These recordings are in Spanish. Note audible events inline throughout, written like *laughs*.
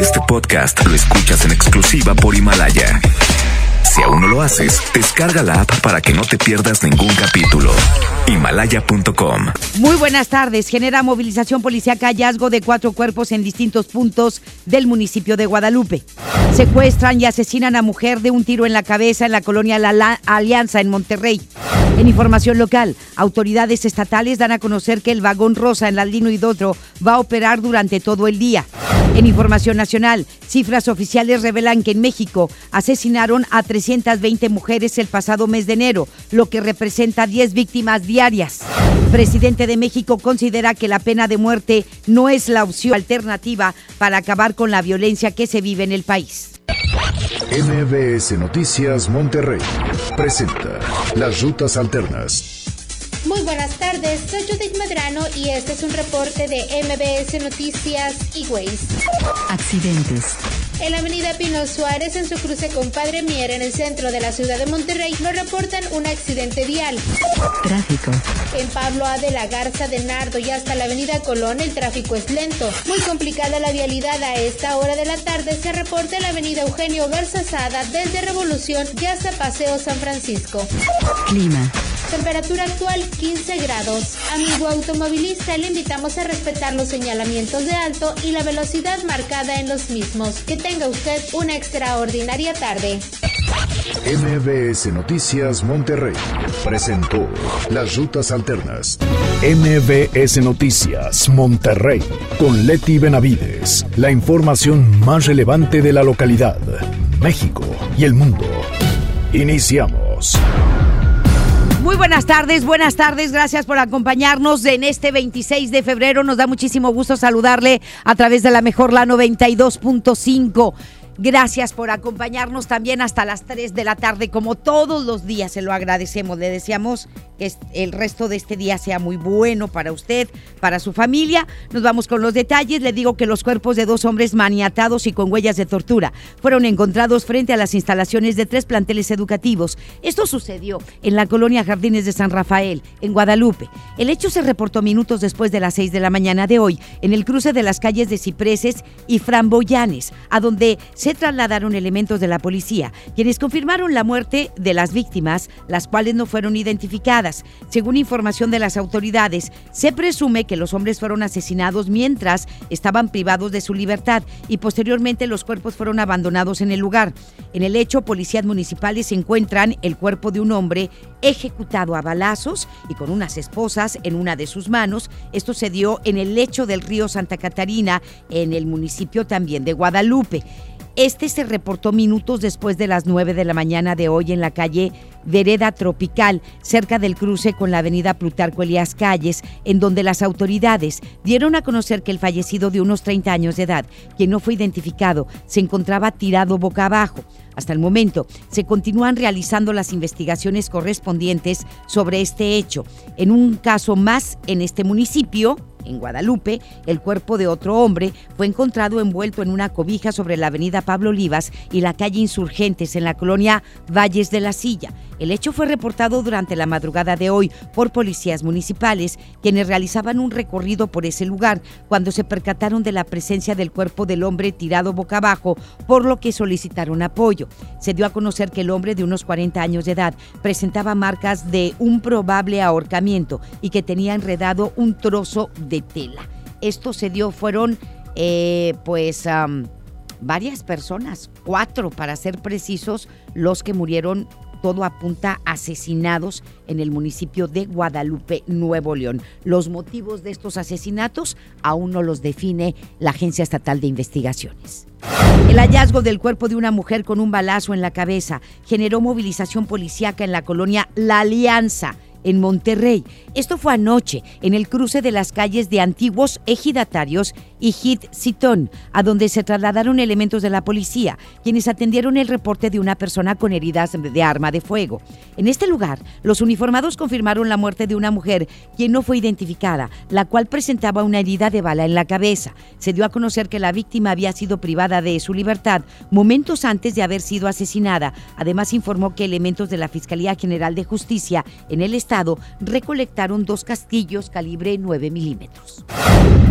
Este podcast lo escuchas en exclusiva por Himalaya. Si aún no lo haces, descarga la app para que no te pierdas ningún capítulo. Himalaya.com. Muy buenas tardes. Genera movilización policíaca hallazgo de cuatro cuerpos en distintos puntos del municipio de Guadalupe. Secuestran y asesinan a mujer de un tiro en la cabeza en la colonia La Alianza en Monterrey. En información local, autoridades estatales dan a conocer que el vagón rosa en la Lino Hidotro va a operar durante todo el día. En información nacional, cifras oficiales revelan que en México asesinaron a 320 mujeres el pasado mes de enero, lo que representa 10 víctimas diarias. presidente de México considera que la pena de muerte no es la opción alternativa para acabar con la violencia que se vive en el país. MBS Noticias Monterrey presenta Las Rutas Alternas. Muy buenas tardes, soy Judith Medrano y este es un reporte de MBS Noticias y Ways. Accidentes. En la avenida Pino Suárez, en su cruce con Padre Mier, en el centro de la ciudad de Monterrey, nos reportan un accidente vial. Tráfico. En Pablo A. de la Garza de Nardo y hasta la avenida Colón, el tráfico es lento. Muy complicada la vialidad a esta hora de la tarde. Se reporta en la avenida Eugenio Garza Sada, desde Revolución y hasta Paseo San Francisco. Clima. Temperatura actual 15 grados. Amigo automovilista, le invitamos a respetar los señalamientos de alto y la velocidad marcada en los mismos. Que tenga usted una extraordinaria tarde. MBS Noticias Monterrey presentó Las Rutas Alternas. MBS Noticias Monterrey con Leti Benavides. La información más relevante de la localidad, México y el mundo. Iniciamos. Muy buenas tardes, buenas tardes, gracias por acompañarnos en este 26 de febrero. Nos da muchísimo gusto saludarle a través de la mejor la 92.5. Gracias por acompañarnos también hasta las 3 de la tarde, como todos los días, se lo agradecemos. Le deseamos que el resto de este día sea muy bueno para usted, para su familia. Nos vamos con los detalles. Le digo que los cuerpos de dos hombres maniatados y con huellas de tortura fueron encontrados frente a las instalaciones de tres planteles educativos. Esto sucedió en la colonia Jardines de San Rafael, en Guadalupe. El hecho se reportó minutos después de las 6 de la mañana de hoy, en el cruce de las calles de Cipreses y Framboyanes, a donde se trasladaron elementos de la policía, quienes confirmaron la muerte de las víctimas, las cuales no fueron identificadas. Según información de las autoridades, se presume que los hombres fueron asesinados mientras estaban privados de su libertad y posteriormente los cuerpos fueron abandonados en el lugar. En el hecho, policías municipales encuentran el cuerpo de un hombre ejecutado a balazos y con unas esposas en una de sus manos. Esto se dio en el lecho del río Santa Catarina, en el municipio también de Guadalupe. Este se reportó minutos después de las 9 de la mañana de hoy en la calle Vereda Tropical, cerca del cruce con la avenida Plutarco Elías Calles, en donde las autoridades dieron a conocer que el fallecido de unos 30 años de edad, quien no fue identificado, se encontraba tirado boca abajo. Hasta el momento, se continúan realizando las investigaciones correspondientes sobre este hecho. En un caso más en este municipio, en Guadalupe, el cuerpo de otro hombre fue encontrado envuelto en una cobija sobre la avenida Pablo Olivas y la calle Insurgentes en la colonia Valles de la Silla. El hecho fue reportado durante la madrugada de hoy por policías municipales, quienes realizaban un recorrido por ese lugar cuando se percataron de la presencia del cuerpo del hombre tirado boca abajo, por lo que solicitaron apoyo. Se dio a conocer que el hombre de unos 40 años de edad presentaba marcas de un probable ahorcamiento y que tenía enredado un trozo de tela. Esto se dio, fueron eh, pues varias personas, cuatro para ser precisos, los que murieron todo apunta asesinados en el municipio de Guadalupe, Nuevo León. Los motivos de estos asesinatos aún no los define la Agencia Estatal de Investigaciones. El hallazgo del cuerpo de una mujer con un balazo en la cabeza generó movilización policíaca en la colonia La Alianza en Monterrey. Esto fue anoche, en el cruce de las calles de antiguos ejidatarios y Hit Citón, a donde se trasladaron elementos de la policía, quienes atendieron el reporte de una persona con heridas de arma de fuego. En este lugar, los uniformados confirmaron la muerte de una mujer, quien no fue identificada, la cual presentaba una herida de bala en la cabeza. Se dio a conocer que la víctima había sido privada de su libertad momentos antes de haber sido asesinada. Además, informó que elementos de la Fiscalía General de Justicia en el estado recolectaron dos castillos calibre 9 milímetros.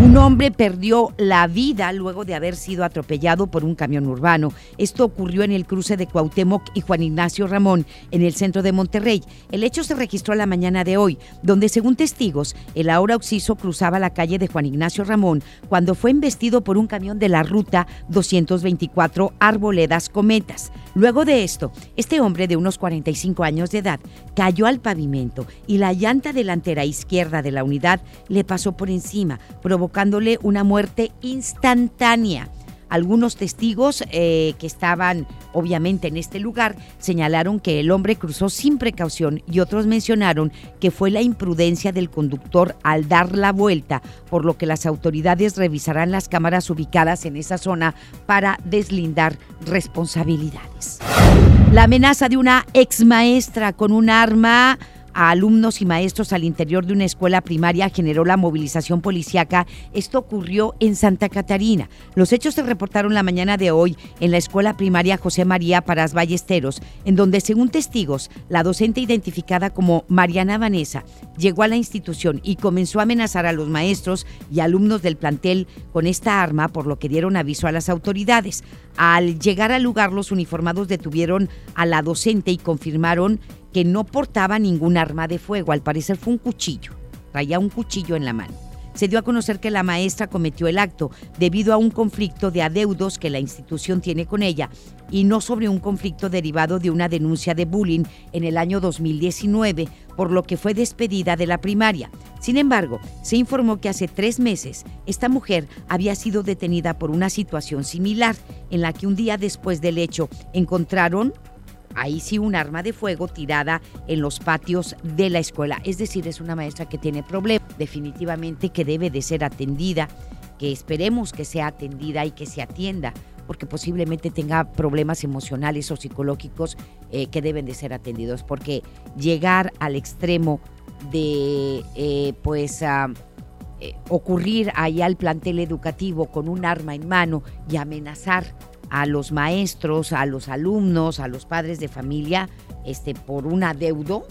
Un hombre perdió la vida luego de haber sido atropellado por un camión urbano. Esto ocurrió en el cruce de Cuauhtémoc y Juan Ignacio Ramón, en el centro de Monterrey. El hecho se registró la mañana de hoy, donde según testigos, el ahora occiso cruzaba la calle de Juan Ignacio Ramón cuando fue embestido por un camión de la ruta 224 Arboledas Cometas. Luego de esto, este hombre de unos 45 años de edad cayó al pavimento y la llanta delantera izquierda de la unidad le pasó por encima, provocándole una muerte instantánea. Algunos testigos eh, que estaban obviamente en este lugar señalaron que el hombre cruzó sin precaución y otros mencionaron que fue la imprudencia del conductor al dar la vuelta, por lo que las autoridades revisarán las cámaras ubicadas en esa zona para deslindar responsabilidades. La amenaza de una ex maestra con un arma a alumnos y maestros al interior de una escuela primaria generó la movilización policiaca. Esto ocurrió en Santa Catarina. Los hechos se reportaron la mañana de hoy en la escuela primaria José María Paras Ballesteros, en donde, según testigos, la docente identificada como Mariana Vanessa llegó a la institución y comenzó a amenazar a los maestros y alumnos del plantel con esta arma, por lo que dieron aviso a las autoridades. Al llegar al lugar, los uniformados detuvieron a la docente y confirmaron que no portaba ningún arma de fuego, al parecer fue un cuchillo, traía un cuchillo en la mano. Se dio a conocer que la maestra cometió el acto debido a un conflicto de adeudos que la institución tiene con ella y no sobre un conflicto derivado de una denuncia de bullying en el año 2019, por lo que fue despedida de la primaria. Sin embargo, se informó que hace tres meses esta mujer había sido detenida por una situación similar, en la que un día después del hecho encontraron ahí sí un arma de fuego tirada en los patios de la escuela. Es decir, es una maestra que tiene problemas, definitivamente que debe de ser atendida, que esperemos que sea atendida y que se atienda, porque posiblemente tenga problemas emocionales o psicológicos eh, que deben de ser atendidos, porque llegar al extremo de, eh, pues, eh, ocurrir ahí al plantel educativo con un arma en mano y amenazar a los maestros, a los alumnos, a los padres de familia, este, por un adeudo,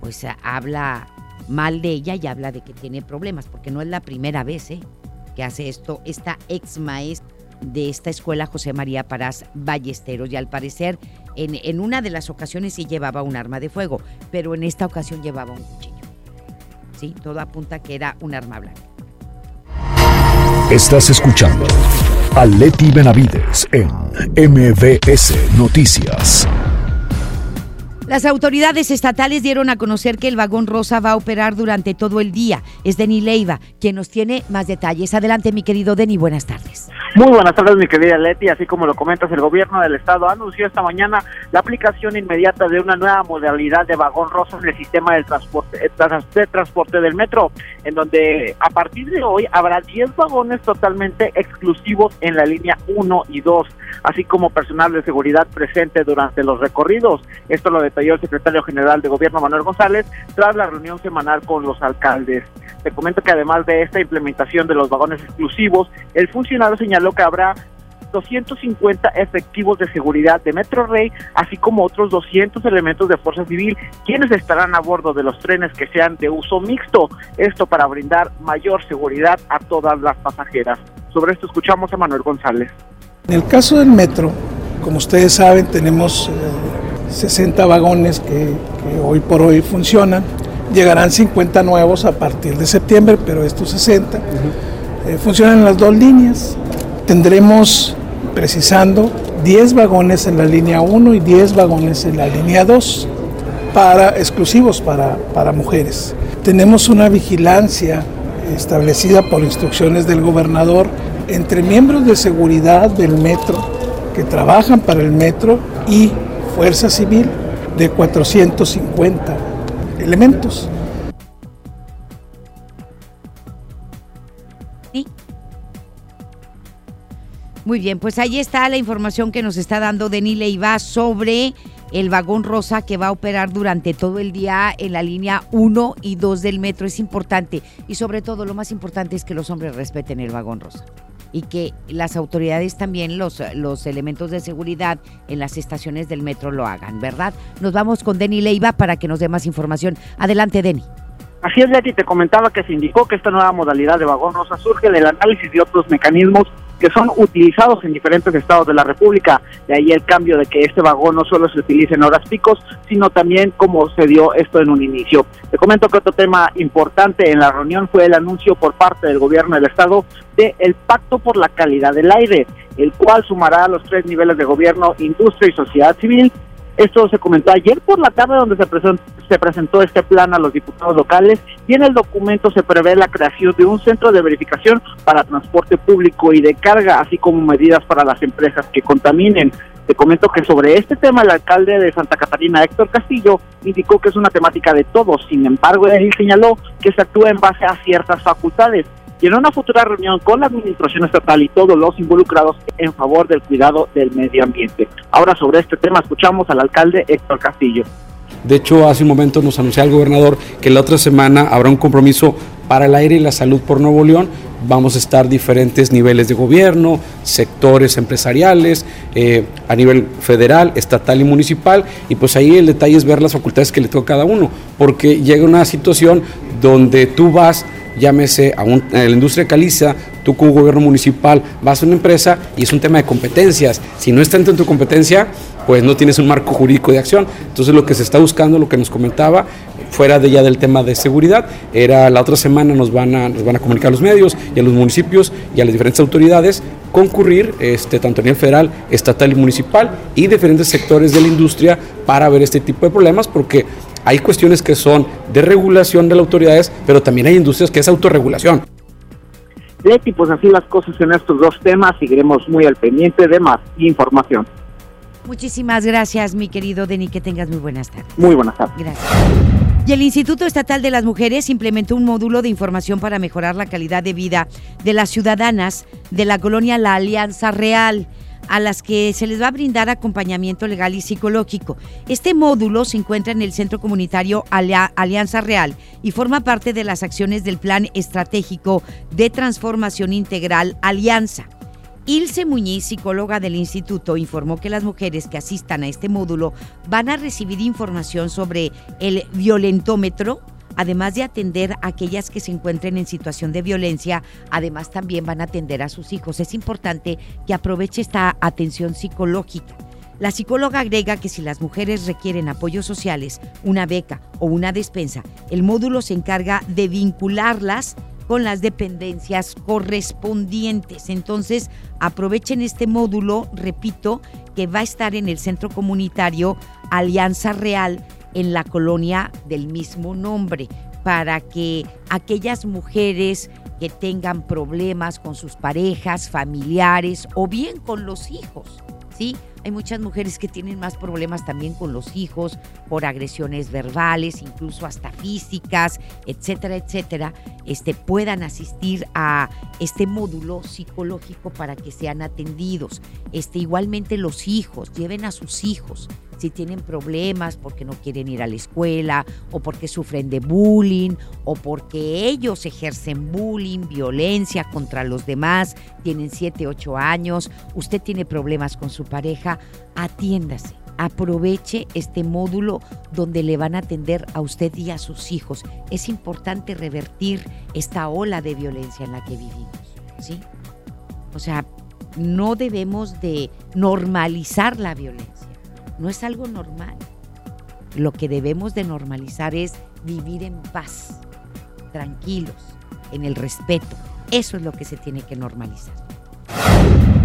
pues habla mal de ella y habla de que tiene problemas, porque no es la primera vez ¿eh? que hace esto esta ex maestra de esta escuela José María Parás Ballesteros y al parecer en, en una de las ocasiones sí llevaba un arma de fuego, pero en esta ocasión llevaba un cuchillo. Sí, todo apunta que era un arma blanca. Estás escuchando a Leti Benavides en MBS Noticias. Las autoridades estatales dieron a conocer que el vagón rosa va a operar durante todo el día. Es Deni Leiva quien nos tiene más detalles. Adelante, mi querido Deni, buenas tardes. Muy buenas tardes, mi querida Leti. Así como lo comentas, el gobierno del estado anunció esta mañana la aplicación inmediata de una nueva modalidad de vagón rosa en el sistema de transporte, eh, de transporte del metro, en donde a partir de hoy habrá 10 vagones totalmente exclusivos en la línea 1 y 2, así como personal de seguridad presente durante los recorridos. Esto lo detalló el secretario general de gobierno Manuel González tras la reunión semanal con los alcaldes. Te comento que además de esta implementación de los vagones exclusivos, el funcionario señaló que habrá 250 efectivos de seguridad de Metro Rey, así como otros 200 elementos de Fuerza Civil, quienes estarán a bordo de los trenes que sean de uso mixto, esto para brindar mayor seguridad a todas las pasajeras. Sobre esto escuchamos a Manuel González. En el caso del metro, como ustedes saben, tenemos 60 eh, vagones que, hoy por hoy funcionan. Llegarán 50 nuevos a partir de septiembre, pero estos 60 eh, funcionan en las dos líneas. Tendremos, precisando, 10 vagones en la línea 1 y 10 vagones en la línea 2, para, exclusivos para, para mujeres. Tenemos una vigilancia establecida por instrucciones del gobernador entre miembros de seguridad del metro que trabajan para el metro y Fuerza Civil de 450 elementos. Muy bien, pues ahí está la información que nos está dando Denis Leiva sobre el vagón rosa que va a operar durante todo el día en la línea 1 y 2 del metro. Es importante y sobre todo lo más importante es que los hombres respeten el vagón rosa y que las autoridades también, los, los elementos de seguridad en las estaciones del metro lo hagan, ¿verdad? Nos vamos con Denny Leiva para que nos dé más información. Adelante, Denny. Así es, Leti, te comentaba que se indicó que esta nueva modalidad de vagón rosa surge del análisis de otros mecanismos que son utilizados en diferentes estados de la República. De ahí el cambio de que este vagón no solo se utilice en horas picos, sino también como se dio esto en un inicio. Te comento que otro tema importante en la reunión fue el anuncio por parte del gobierno del estado de el Pacto por la Calidad del Aire, el cual sumará a los tres niveles de gobierno, industria y sociedad civil esto se comentó ayer por la tarde donde se presentó, se presentó este plan a los diputados locales y en el documento se prevé la creación de un centro de verificación para transporte público y de carga, así como medidas para las empresas que contaminen. Te comento que sobre este tema el alcalde de Santa Catarina, Héctor Castillo, indicó que es una temática de todos, sin embargo, él señaló que se actúa en base a ciertas facultades y en una futura reunión con la administración estatal y todos los involucrados en favor del cuidado del medio ambiente. Ahora sobre este tema escuchamos al alcalde Héctor Castillo. De hecho, hace un momento nos anunció el gobernador que la otra semana habrá un compromiso para el aire y la salud por Nuevo León. Vamos a estar diferentes niveles de gobierno, sectores empresariales, eh, a nivel federal, estatal y municipal. Y pues ahí el detalle es ver las facultades que le toca a cada uno, porque llega una situación donde tú vas llámese a, la industria caliza, tú como gobierno municipal vas a una empresa y es un tema de competencias. Si no está dentro de tu competencia, pues no tienes un marco jurídico de acción. Entonces lo que se está buscando, lo que nos comentaba, fuera de ya del tema de seguridad, era la otra semana nos van a, nos van a comunicar a los medios y a los municipios y a las diferentes autoridades concurrir, este, tanto a nivel federal, estatal y municipal, y diferentes sectores de la industria para ver este tipo de problemas, porque hay cuestiones que son de regulación de las autoridades, pero también hay industrias que es autorregulación. Leti, pues así las cosas en estos dos temas, seguiremos muy al pendiente de más información. Muchísimas gracias, mi querido Denis, que tengas muy buenas tardes. Muy buenas tardes. Gracias. Y el Instituto Estatal de las Mujeres implementó un módulo de información para mejorar la calidad de vida de las ciudadanas de la colonia La Alianza Real a las que se les va a brindar acompañamiento legal y psicológico. Este módulo se encuentra en el Centro Comunitario Alianza Real y forma parte de las acciones del Plan Estratégico de Transformación Integral Alianza. Ilse Muñiz, psicóloga del instituto, informó que las mujeres que asistan a este módulo van a recibir información sobre el violentómetro, además de atender a aquellas que se encuentren en situación de violencia, además también van a atender a sus hijos. Es importante que aproveche esta atención psicológica. La psicóloga agrega que si las mujeres requieren apoyos sociales, una beca o una despensa, el módulo se encarga de vincularlas con las dependencias correspondientes. Entonces, aprovechen este módulo, repito, que va a estar en el centro comunitario Alianza Real en la colonia del mismo nombre, para que aquellas mujeres que tengan problemas con sus parejas, familiares o bien con los hijos, ¿sí? Hay muchas mujeres que tienen más problemas también con los hijos por agresiones verbales, incluso hasta físicas, etcétera, etcétera, este, puedan asistir a este módulo psicológico para que sean atendidos. Este, igualmente los hijos, lleven a sus hijos si tienen problemas porque no quieren ir a la escuela o porque sufren de bullying o porque ellos ejercen bullying, violencia contra los demás, tienen 7, 8 años, usted tiene problemas con su pareja, atiéndase. Aproveche este módulo donde le van a atender a usted y a sus hijos. Es importante revertir esta ola de violencia en la que vivimos, ¿sí? O sea, no debemos de normalizar la violencia no es algo normal. Lo que debemos de normalizar es vivir en paz, tranquilos, en el respeto. Eso es lo que se tiene que normalizar.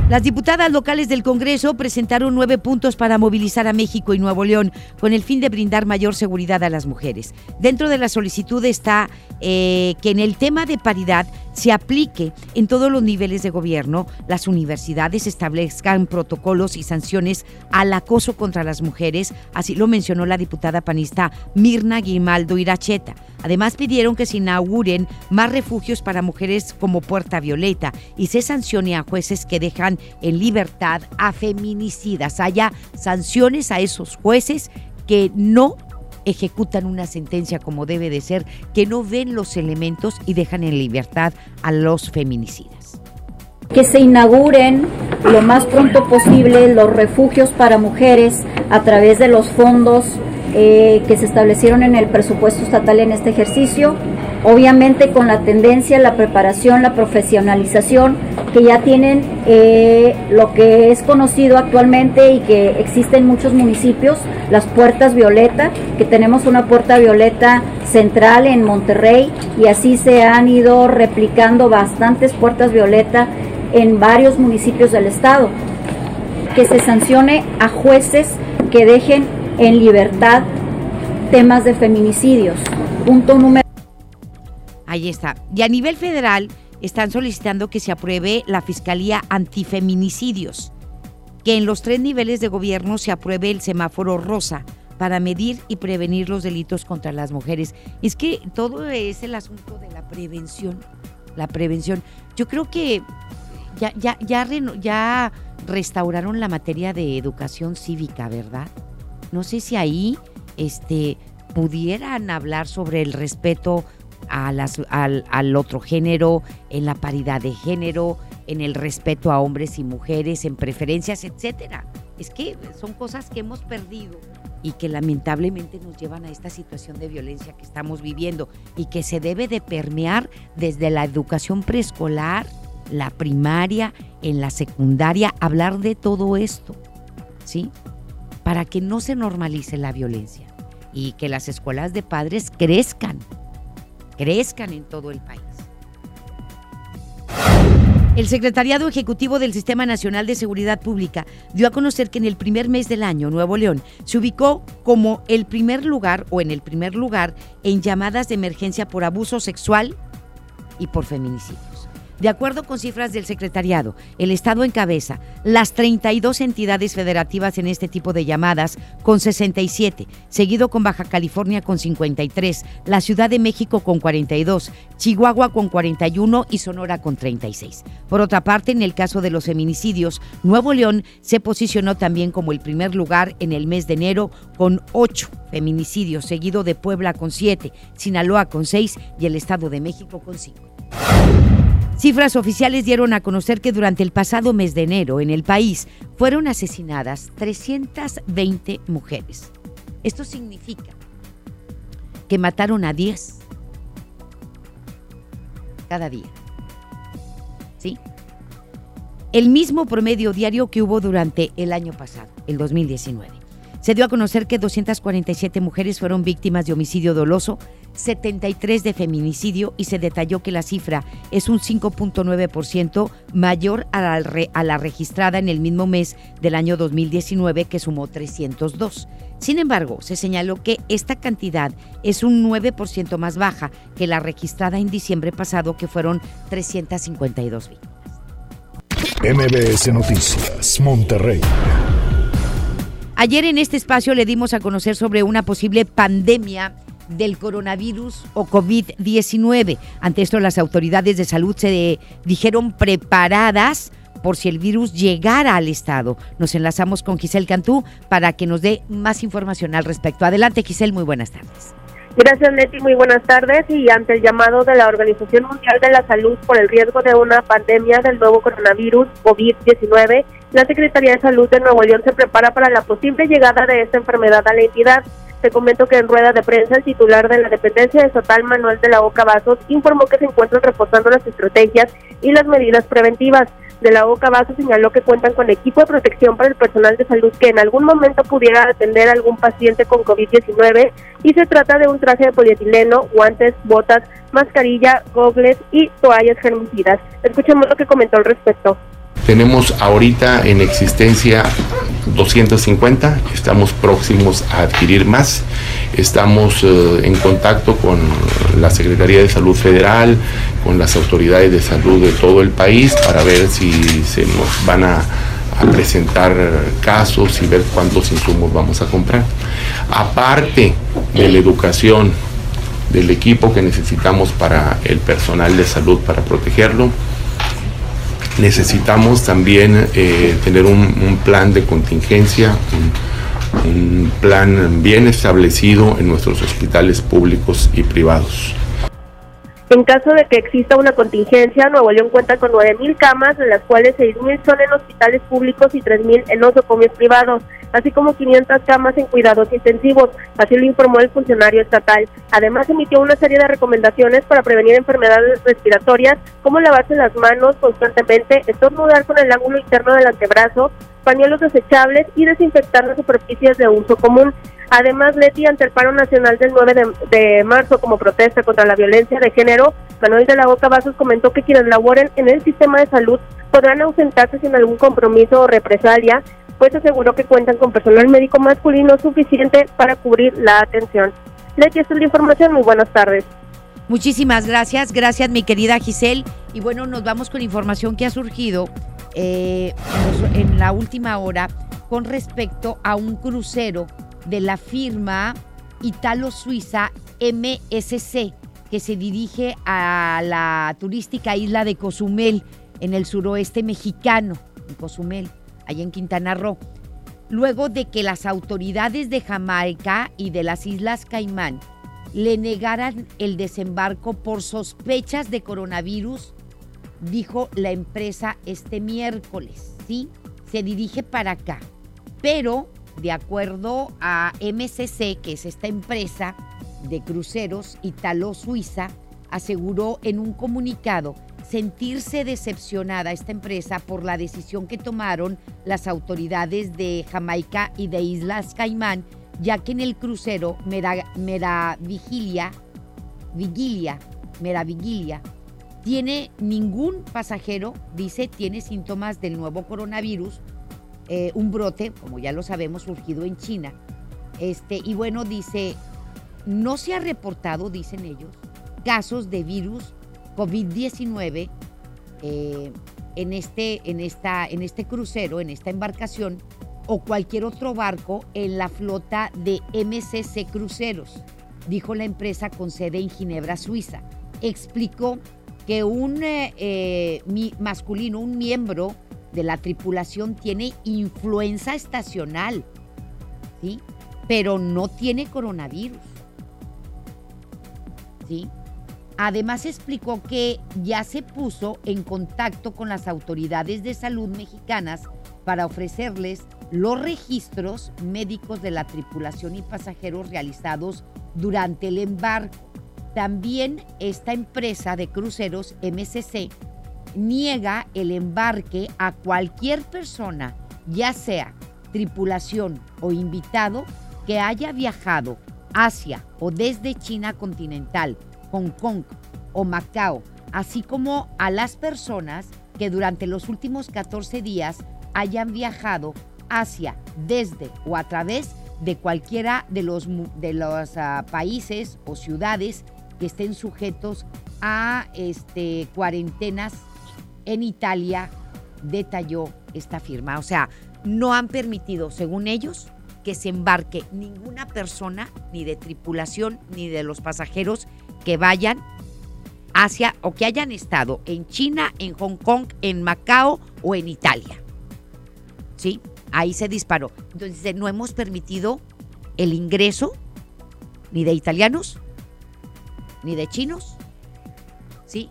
Las diputadas locales del Congreso presentaron nueve puntos para movilizar a México y Nuevo León con el fin de brindar mayor seguridad a las mujeres. Dentro de la solicitud está eh, que en el tema de paridad se aplique en todos los niveles de gobierno, las universidades establezcan protocolos y sanciones al acoso contra las mujeres, así lo mencionó la diputada panista Mirna Guimaldo Iracheta. Además pidieron que se inauguren más refugios para mujeres como Puerta Violeta y se sancione a jueces que dejan en libertad a feminicidas. Haya sanciones a esos jueces que no ejecutan una sentencia como debe de ser, que no ven los elementos y dejan en libertad a los feminicidas. Que se inauguren lo más pronto posible los refugios para mujeres a través de los fondos eh, que se establecieron en el presupuesto estatal en este ejercicio, obviamente con la tendencia, la preparación, la profesionalización que ya tienen eh, lo que es conocido actualmente y que existe en muchos municipios, las puertas violeta, que tenemos una puerta violeta central en Monterrey y así se han ido replicando bastantes puertas violeta en varios municipios del estado. Que se sancione a jueces que dejen en libertad temas de feminicidios. Punto número. Ahí está. Y a nivel federal están solicitando que se apruebe la Fiscalía Antifeminicidios, que en los tres niveles de gobierno se apruebe el semáforo rosa para medir y prevenir los delitos contra las mujeres. Es que todo es el asunto de la prevención. La prevención. Yo creo que ya, ya, ya, ya restauraron la materia de educación cívica, ¿verdad? No sé si ahí este, pudieran hablar sobre el respeto al, al otro género, en la paridad de género, en el respeto a hombres y mujeres, en preferencias, etcétera. Es que son cosas que hemos perdido y que lamentablemente nos llevan a esta situación de violencia que estamos viviendo y que se debe de permear desde la educación preescolar, la primaria, en la secundaria, hablar de todo esto, ¿sí? Para que no se normalice la violencia y que las escuelas de padres crezcan, crezcan en todo el país. El Secretariado Ejecutivo del Sistema Nacional de Seguridad Pública dio a conocer que en el primer mes del año Nuevo León se ubicó como el primer lugar o en el primer lugar en llamadas de emergencia por abuso sexual y por feminicidios. De acuerdo con cifras del secretariado, el Estado encabeza las 32 entidades federativas en este tipo de llamadas con 67, seguido con Baja California con 53, la Ciudad de México con 42, Chihuahua con 41 y Sonora con 36. Por otra parte, en el caso de los feminicidios, Nuevo León se posicionó también como el primer lugar en el mes de enero con 8 feminicidios, seguido de Puebla con 7, Sinaloa con 6 y el Estado de México con 5. Cifras oficiales dieron a conocer que durante el pasado mes de enero en el país fueron asesinadas 320 mujeres. Esto significa que mataron a 10 cada día. ¿Sí? El mismo promedio diario que hubo durante el año pasado, el 2019. Se dio a conocer que 247 mujeres fueron víctimas de homicidio doloso, 73 de feminicidio y se detalló que la cifra es un 5.9% mayor a la, registrada en el mismo mes del año 2019 que sumó 302. Sin embargo, se señaló que esta cantidad es un 9% más baja que la registrada en diciembre pasado que fueron 352 víctimas. MBS Noticias, Monterrey. Ayer en este espacio le dimos a conocer sobre una posible pandemia del coronavirus o COVID-19. Ante esto, las autoridades de salud se dijeron preparadas por si el virus llegara al estado. Nos enlazamos con Giselle Cantú para que nos dé más información al respecto. Adelante, Giselle, muy buenas tardes. Gracias, Leti. Muy buenas tardes. Y ante el llamado de la Organización Mundial de la Salud por el riesgo de una pandemia del nuevo coronavirus COVID-19, la Secretaría de Salud de Nuevo León se prepara para la posible llegada de esta enfermedad a la entidad. Te comento que en rueda de prensa el titular de la dependencia estatal Manuel de la Oca Vasos informó que se encuentran reforzando las estrategias y las medidas preventivas. De la Oca Vasos señaló que cuentan con equipo de protección para el personal de salud que en algún momento pudiera atender a algún paciente con COVID-19 y se trata de un traje de polietileno, guantes, botas, mascarilla, gogles y toallas germicidas. Escuchemos lo que comentó al respecto. Tenemos ahorita en existencia 250, estamos próximos a adquirir más. Estamos eh, en contacto con la Secretaría de Salud Federal, con las autoridades de salud de todo el país para ver si se nos van a, a presentar casos y ver cuántos insumos vamos a comprar. Aparte de la educación, del equipo que necesitamos para el personal de salud para protegerlo, necesitamos también eh, tener un, plan de contingencia, un, plan bien establecido en nuestros hospitales públicos y privados. En caso de que exista una contingencia, Nuevo León cuenta con 9.000 camas, de las cuales 6.000 son en hospitales públicos y 3.000 en nosocomios privados. así como 500 camas en cuidados intensivos, así lo informó el funcionario estatal. Además, emitió una serie de recomendaciones para prevenir enfermedades respiratorias, como lavarse las manos constantemente, estornudar con el ángulo interno del antebrazo, pañuelos desechables y desinfectar las superficies de uso común. Además, Leti, ante el paro nacional del 9 de, marzo como protesta contra la violencia de género, Manuel de la Boca Vasos comentó que quienes laboren en el sistema de salud podrán ausentarse sin algún compromiso o represalia, pues aseguró que cuentan con personal médico masculino suficiente para cubrir la atención. Leti, esta es la información. Muy buenas tardes. Muchísimas gracias, gracias mi querida Giselle. Y bueno, nos vamos con información que ha surgido eh, en la última hora con respecto a un crucero de la firma italo-suiza MSC que se dirige a la turística isla de Cozumel en el suroeste mexicano, en Cozumel, allá en Quintana Roo, luego de que las autoridades de Jamaica y de las Islas Caimán le negaran el desembarco por sospechas de coronavirus, dijo la empresa este miércoles, ¿sí? Se dirige para acá, pero de acuerdo a MCC, que es esta empresa de cruceros italo-suiza, aseguró en un comunicado sentirse decepcionada esta empresa por la decisión que tomaron las autoridades de Jamaica y de Islas Caimán, ya que en el crucero Mera, Vigilia, Vigilia, Vigilia, tiene ningún pasajero, dice, tiene síntomas del nuevo coronavirus, eh, un brote, como ya lo sabemos, surgido en China. Este, y bueno, dice, no se ha reportado, dicen ellos, casos de virus COVID-19 eh, en, este, en, en este crucero, en esta embarcación o cualquier otro barco en la flota de MCC Cruceros, dijo la empresa con sede en Ginebra, Suiza. Explicó que un eh, eh, masculino, un miembro de la tripulación tiene influenza estacional, ¿sí? Pero no tiene coronavirus. ¿Sí? Además explicó que ya se puso en contacto con las autoridades de salud mexicanas para ofrecerles los registros médicos de la tripulación y pasajeros realizados durante el embarco. También esta empresa de cruceros MCC niega el embarque a cualquier persona, ya sea tripulación o invitado, que haya viajado hacia o desde China continental Hong Kong o Macao, así como a las personas que durante los últimos 14 días hayan viajado hacia, desde o a través de cualquiera de los, de los uh, países o ciudades que estén sujetos a este, cuarentenas en Italia, detalló esta firma. O sea, no han permitido, según ellos, que se embarque ninguna persona, ni de tripulación, ni de los pasajeros que vayan hacia o que hayan estado en China, en Hong Kong, en Macao o en Italia. ¿Sí? Ahí se disparó. Entonces, no hemos permitido el ingreso ni de italianos, ni de chinos, ¿sí?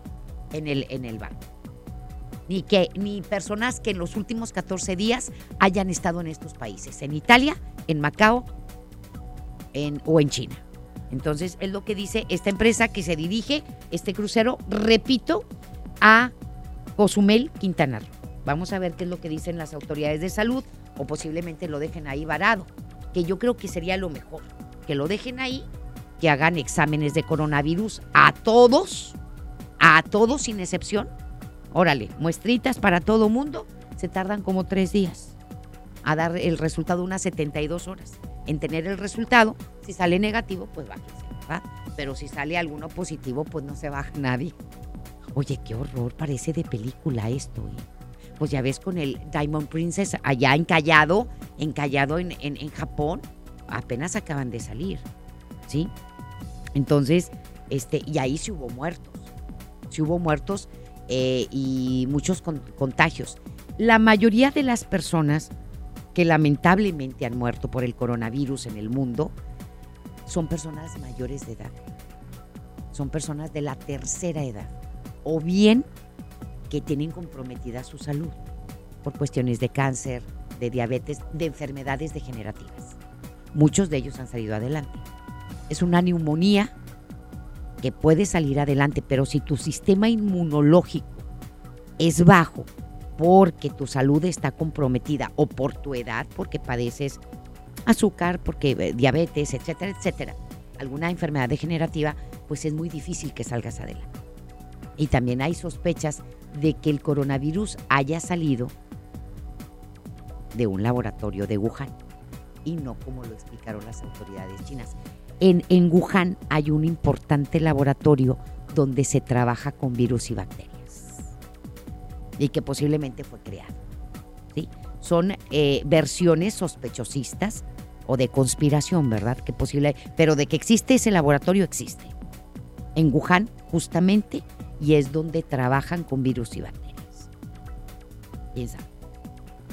En el, en el barco. Ni, que, ni personas que en los últimos 14 días hayan estado en estos países, en Italia, en Macao en, o en China. Entonces, es lo que dice esta empresa que se dirige, este crucero, repito, a Cozumel, Quintana Roo. Vamos a ver qué es lo que dicen las autoridades de salud o posiblemente lo dejen ahí varado, que yo creo que sería lo mejor, que lo dejen ahí, que hagan exámenes de coronavirus a todos, a todos sin excepción. Órale, muestritas para todo mundo, se tardan como tres días a dar el resultado unas 72 horas en tener el resultado. Si sale negativo, pues bájese, ¿verdad? Pero si sale alguno positivo, pues no se baja nadie. Oye, qué horror, parece de película esto, ¿eh? Pues ya ves con el Diamond Princess allá encallado, encallado en, en, Japón, apenas acaban de salir, ¿sí? Entonces, este, y ahí sí hubo muertos, sí hubo muertos eh, y muchos contagios. La mayoría de las personas que lamentablemente han muerto por el coronavirus en el mundo son personas mayores de edad. Son personas de la tercera edad. O bien que tienen comprometida su salud por cuestiones de cáncer, de diabetes, de enfermedades degenerativas. Muchos de ellos han salido adelante. Es una neumonía que puede salir adelante, pero si tu sistema inmunológico es bajo porque tu salud está comprometida o por tu edad, porque padeces azúcar, porque eh, diabetes, etcétera, etcétera, alguna enfermedad degenerativa, pues es muy difícil que salgas adelante. Y también hay sospechas de que el coronavirus haya salido de un laboratorio de Wuhan y no como lo explicaron las autoridades chinas. En, en Wuhan hay un importante laboratorio donde se trabaja con virus y bacterias y que posiblemente fue creado. ¿sí? Son eh, versiones sospechosistas o de conspiración, ¿verdad? Que posible, pero de que existe ese laboratorio existe. En Wuhan, justamente, y es donde trabajan con virus y bacterias. Piensa.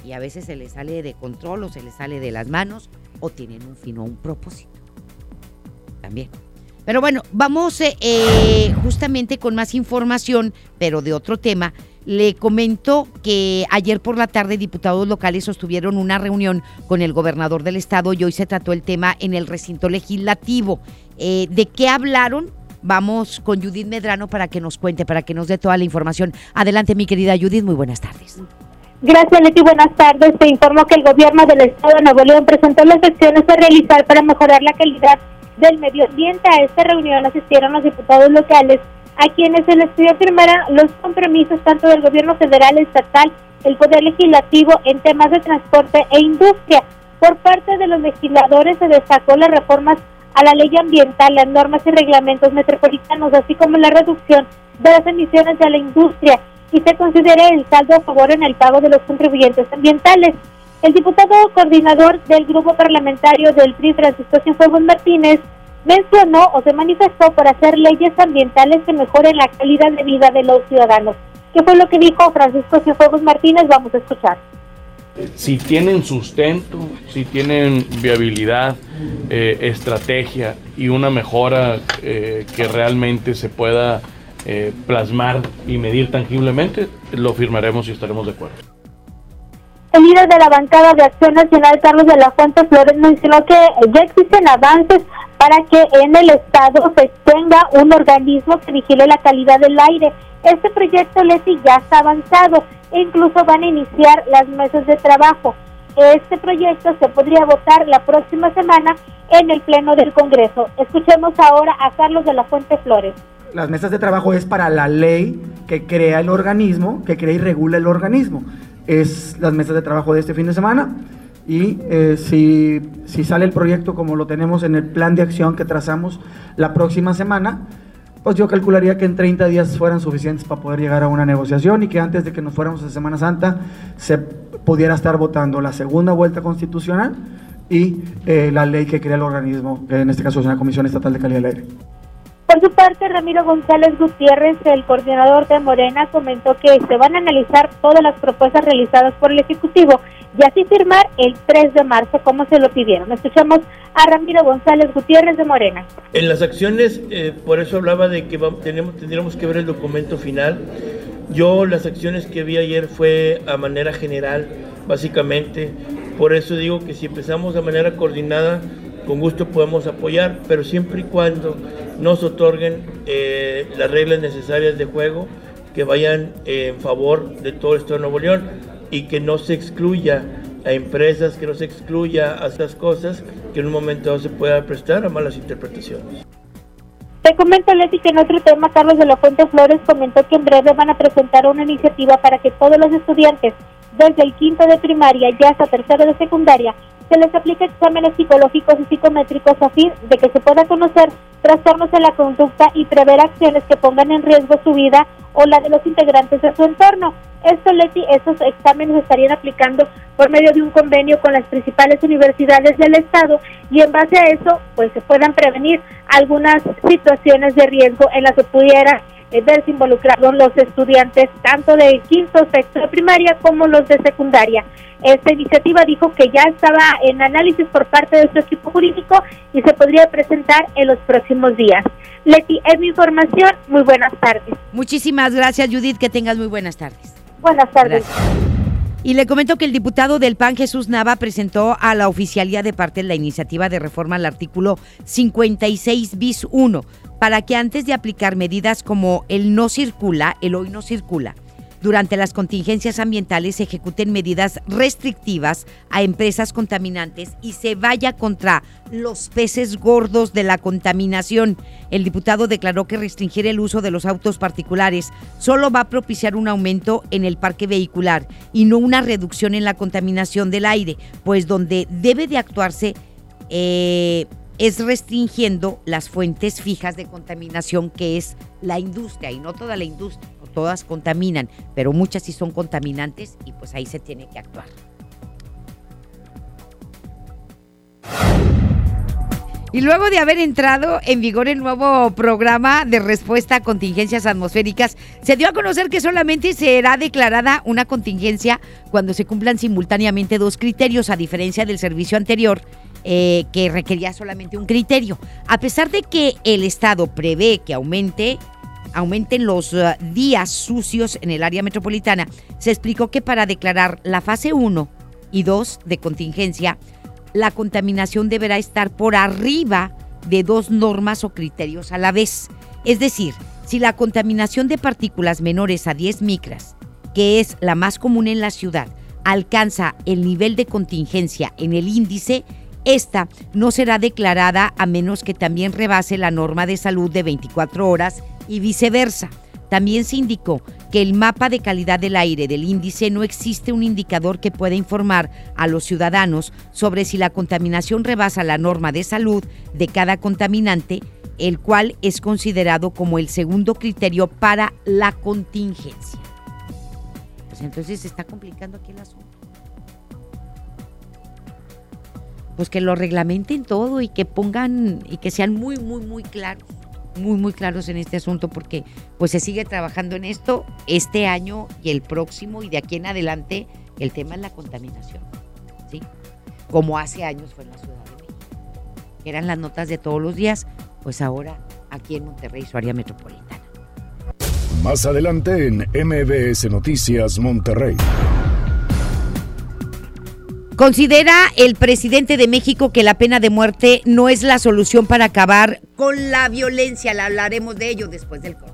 Y a veces se les sale de control o se les sale de las manos o tienen un fin o un propósito. También. Pero bueno, vamos eh, eh, justamente con más información, pero de otro tema. Le comento que ayer por la tarde diputados locales sostuvieron una reunión con el gobernador del estado y hoy se trató el tema en el recinto legislativo. Eh, ¿De qué hablaron? Vamos con Judith Medrano para que nos cuente, para que nos dé toda la información. Adelante, mi querida Judith, muy buenas tardes. Gracias, Leti. Buenas tardes. Te informo que el gobierno del Estado de Nuevo León presentó las acciones a realizar para mejorar la calidad del medio ambiente. A esta reunión asistieron los diputados locales a quienes se les pidió firmar los compromisos tanto del gobierno federal, estatal, el poder legislativo en temas de transporte e industria. Por parte de los legisladores se destacó las reformas a la ley ambiental, las normas y reglamentos metropolitanos, así como la reducción de las emisiones de la industria y se considera el saldo a favor en el pago de los contribuyentes ambientales. El diputado coordinador del grupo parlamentario del PRI, Francisco Cienfuegos Martínez, mencionó o se manifestó por hacer leyes ambientales que mejoren la calidad de vida de los ciudadanos. ¿Qué fue lo que dijo Francisco Cienfuegos Martínez? Vamos a escuchar. Si tienen sustento, si tienen viabilidad, eh, estrategia y una mejora eh, que realmente se pueda eh, plasmar y medir tangiblemente, lo firmaremos y estaremos de acuerdo. El líder de la bancada de Acción Nacional, Carlos de la Fuente Flores, mencionó que ya existen avances para que en el Estado se tenga un organismo que vigile la calidad del aire. Este proyecto, Leti, ya está avanzado e incluso van a iniciar las mesas de trabajo. Este proyecto se podría votar la próxima semana en el Pleno del Congreso. Escuchemos ahora a Carlos de la Fuente Flores. Las mesas de trabajo es para la ley que crea el organismo, que crea y regula el organismo. Es las mesas de trabajo de este fin de semana y eh, si, si, sale el proyecto como lo tenemos en el plan de acción que trazamos la próxima semana, pues yo calcularía que en 30 días fueran suficientes para poder llegar a una negociación y que antes de que nos fuéramos a Semana Santa se pudiera estar votando la segunda vuelta constitucional y eh, la ley que crea el organismo, que en este caso es una Comisión Estatal de Calidad del Aire. Por su parte, Ramiro González Gutiérrez, el coordinador de Morena, comentó que se van a analizar todas las propuestas realizadas por el Ejecutivo y así firmar el 3 de marzo como se lo pidieron. Escuchamos a Ramiro González Gutiérrez de Morena. En las acciones, eh, por eso hablaba de que tenemos, tendríamos que ver el documento final. Yo las acciones que vi ayer fue a manera general, básicamente. Por eso digo que si empezamos de manera coordinada, con gusto podemos apoyar, pero siempre y cuando nos otorguen eh, las reglas necesarias de juego que vayan en favor de todo esto de Nuevo León y que no se excluya a empresas, que no se excluya a estas cosas que en un momento se pueda prestar a malas interpretaciones. Te comento, Leti, que en otro tema, Carlos de la Fuente Flores comentó que en breve van a presentar una iniciativa para que todos los estudiantes, desde el quinto de primaria ya hasta tercero de secundaria, se les aplique exámenes psicológicos y psicométricos a fin de que se pueda conocer trastornos en la conducta y prever acciones que pongan en riesgo su vida o la de los integrantes de su entorno. Esto, Leti, esos exámenes estarían aplicando por medio de un convenio con las principales universidades del Estado y en base a eso, pues se puedan prevenir algunas situaciones de riesgo en las que pudiera verse involucrados los estudiantes tanto de quinto, sexto de primaria como los de secundaria. Esta iniciativa dijo que ya estaba en análisis por parte de su equipo jurídico y se podría presentar en los próximos días. Leti, es mi información. Muy buenas tardes. Muchísimas gracias, Judith. Que tengas muy buenas tardes. Buenas tardes. Y le comento que el diputado del PAN, Jesús Nava, presentó a la oficialía de parte la iniciativa de reforma al artículo 56 bis 1 para que antes de aplicar medidas como el no circula, el hoy no circula, durante las contingencias ambientales se ejecuten medidas restrictivas a empresas contaminantes y se vaya contra los peces gordos de la contaminación. El diputado declaró que restringir el uso de los autos particulares solo va a propiciar un aumento en el parque vehicular y no una reducción en la contaminación del aire, pues donde debe de actuarse eh, es restringiendo las fuentes fijas de contaminación que es la industria y no toda la industria todas contaminan, pero muchas sí son contaminantes y pues ahí se tiene que actuar. Y luego de haber entrado en vigor el nuevo programa de respuesta a contingencias atmosféricas, se dio a conocer que solamente será declarada una contingencia cuando se cumplan simultáneamente dos criterios, a diferencia del servicio anterior, eh, que requería solamente un criterio. A pesar de que el Estado prevé que aumente aumenten los uh, días sucios en el área metropolitana, se explicó que para declarar la fase 1 y 2 de contingencia, la contaminación deberá estar por arriba de dos normas o criterios a la vez. Es decir, si la contaminación de partículas menores a 10 micras, que es la más común en la ciudad, alcanza el nivel de contingencia en el índice, esta no será declarada a menos que también rebase la norma de salud de 24 horas y viceversa. También se indicó que el mapa de calidad del aire del índice no existe un indicador que pueda informar a los ciudadanos sobre si la contaminación rebasa la norma de salud de cada contaminante, el cual es considerado como el segundo criterio para la contingencia. Pues entonces se está complicando aquí el asunto. Pues que lo reglamenten todo y que pongan y que sean muy, muy, muy claros muy, muy claros en este asunto porque pues se sigue trabajando en esto este año y el próximo y de aquí en adelante el tema es la contaminación, ¿sí? Como hace años fue en la Ciudad de México. Eran las notas de todos los días, pues ahora aquí en Monterrey, su área metropolitana. Más adelante en MBS Noticias Monterrey. Considera el presidente de México que la pena de muerte no es la solución para acabar con la violencia. La hablaremos de ello después del corte.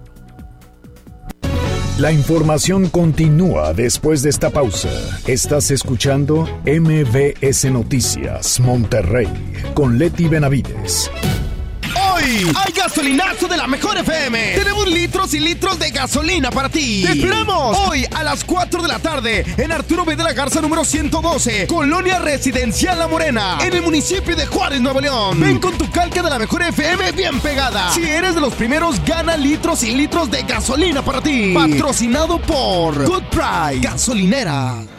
La información continúa después de esta pausa. Estás escuchando MBS Noticias Monterrey con Leti Benavides. Hay gasolinazo de la mejor FM. Tenemos litros y litros de gasolina para ti. ¡Te esperamos! Hoy a las 4 de la tarde en Arturo B. de la Garza número 112, Colonia Residencial La Morena, en el municipio de Juárez, Nuevo León. Ven con tu calca de la mejor FM bien pegada. Si eres de los primeros, gana litros y litros de gasolina para ti. Patrocinado por Good Price Gasolinera.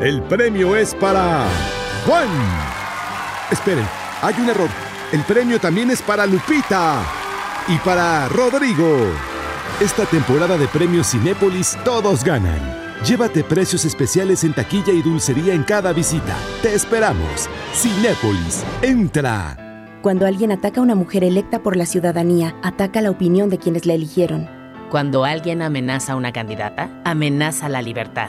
El premio es para Juan. Esperen, hay un error. El premio también es para Lupita y para Rodrigo. Esta temporada de premios Cinépolis todos ganan. Llévate precios especiales en taquilla y dulcería en cada visita. Te esperamos. Cinépolis, entra. Cuando alguien ataca a una mujer electa por la ciudadanía, ataca la opinión de quienes la eligieron. Cuando alguien amenaza a una candidata, amenaza la libertad.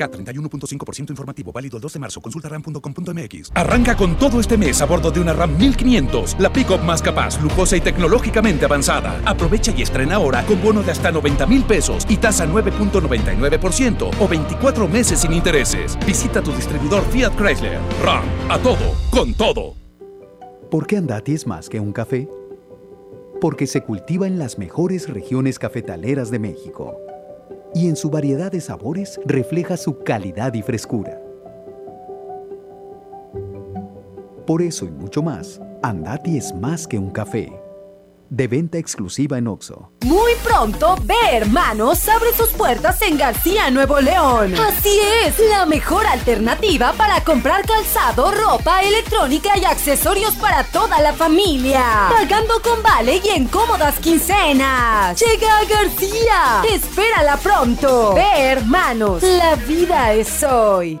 K31.5% informativo válido el 2 de marzo. Consulta ram.com.mx. Arranca con todo este mes a bordo de una RAM 1500, la pick-up más capaz, lujosa y tecnológicamente avanzada. Aprovecha y estrena ahora con bono de hasta 90 mil pesos y tasa 9.99% o 24 meses sin intereses. Visita tu distribuidor Fiat Chrysler. RAM, a todo, con todo. ¿Por qué Andati es más que un café? Porque se cultiva en las mejores regiones cafetaleras de México y en su variedad de sabores refleja su calidad y frescura. Por eso y mucho más, Andati es más que un café. De venta exclusiva en Oxo. Muy pronto, Ve Hermanos abre sus puertas en García, Nuevo León. Así es, la mejor alternativa para comprar calzado, ropa, electrónica y accesorios para toda la familia. Pagando con vale y en cómodas quincenas. Llega a García. Espérala pronto. Ve Hermanos, la vida es hoy.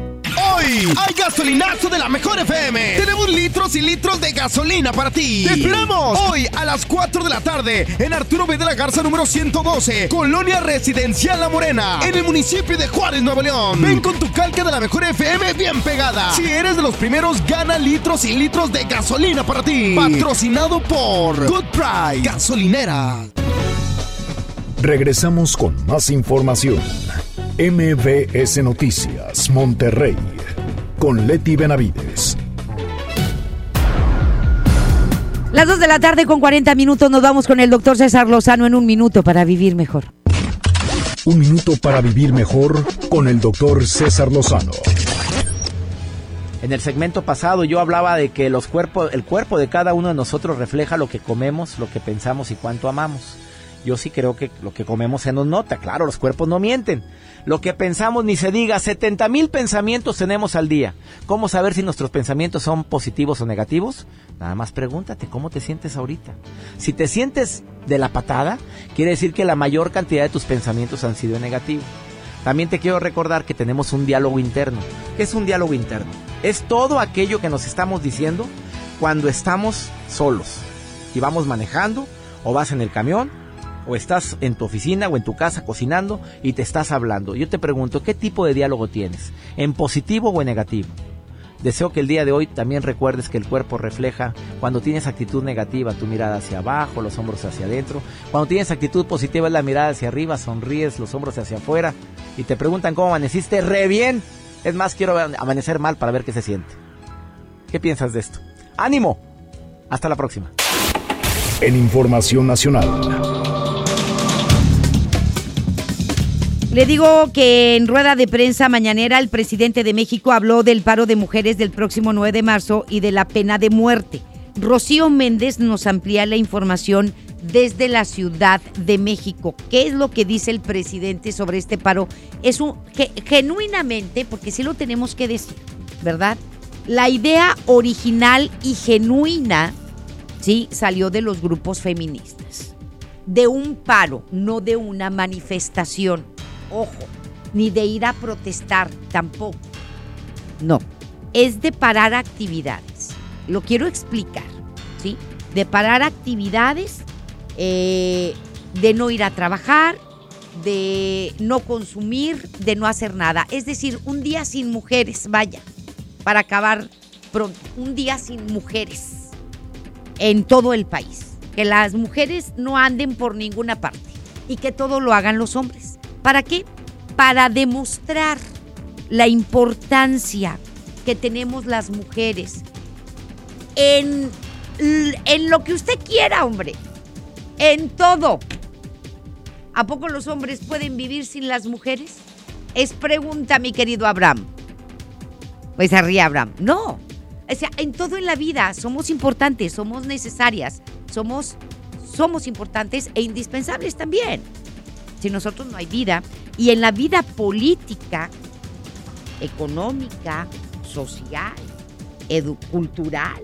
Hoy hay gasolinazo de la mejor FM. Tenemos litros y litros de gasolina para ti. Te esperamos hoy a las 4 de la tarde en Arturo B. de la Garza número 112, Colonia Residencial La Morena, en el municipio de Juárez, Nuevo León. Ven con tu calca de la mejor FM bien pegada. Si eres de los primeros, gana litros y litros de gasolina para ti. Patrocinado por Good Price Gasolinera. Regresamos con más información. MBS Noticias, Monterrey, con Leti Benavides. Las 2 de la tarde con 40 minutos nos vamos con el doctor César Lozano en un minuto para vivir mejor. Un minuto para vivir mejor con el doctor César Lozano. En el segmento pasado yo hablaba de que los cuerpos, el cuerpo de cada uno de nosotros refleja lo que comemos, lo que pensamos y cuánto amamos. Yo sí creo que lo que comemos se nos nota, claro, los cuerpos no mienten. Lo que pensamos ni se diga, 70 mil pensamientos tenemos al día. ¿Cómo saber si nuestros pensamientos son positivos o negativos? Nada más pregúntate cómo te sientes ahorita. Si te sientes de la patada, quiere decir que la mayor cantidad de tus pensamientos han sido negativos. También te quiero recordar que tenemos un diálogo interno. ¿Qué es un diálogo interno? Es todo aquello que nos estamos diciendo cuando estamos solos y vamos manejando o vas en el camión o estás en tu oficina o en tu casa cocinando y te estás hablando. Yo te pregunto, ¿qué tipo de diálogo tienes? ¿En positivo o en negativo? Deseo que el día de hoy también recuerdes que el cuerpo refleja cuando tienes actitud negativa, tu mirada hacia abajo, los hombros hacia adentro. Cuando tienes actitud positiva es la mirada hacia arriba, sonríes, los hombros hacia afuera. Y te preguntan cómo amaneciste, re bien. Es más, quiero amanecer mal para ver qué se siente. ¿Qué piensas de esto? ¡Ánimo! Hasta la próxima. En Información Nacional. Le digo que en rueda de prensa mañanera el presidente de México habló del paro de mujeres del próximo 9 de marzo y de la pena de muerte. Rocío Méndez nos amplía la información desde la Ciudad de México. ¿Qué es lo que dice el presidente sobre este paro? Es un genuinamente, porque sí lo tenemos que decir, ¿verdad? La idea original y genuina, sí, salió de los grupos feministas. De un paro, no de una manifestación ojo, ni de ir a protestar tampoco. No, es de parar actividades. Lo quiero explicar, ¿sí? De parar actividades, eh, de no ir a trabajar, de no consumir, de no hacer nada. Es decir, un día sin mujeres, vaya, para acabar pronto, un día sin mujeres en todo el país. Que las mujeres no anden por ninguna parte y que todo lo hagan los hombres. ¿Para qué? Para demostrar la importancia que tenemos las mujeres en, en lo que usted quiera, hombre. En todo. ¿A poco los hombres pueden vivir sin las mujeres? Es pregunta, mi querido Abraham. Pues ríe Abraham. No. O sea, en todo en la vida somos importantes, somos necesarias, somos, somos importantes e indispensables también. Sin nosotros no hay vida. Y en la vida política, económica, social, cultural,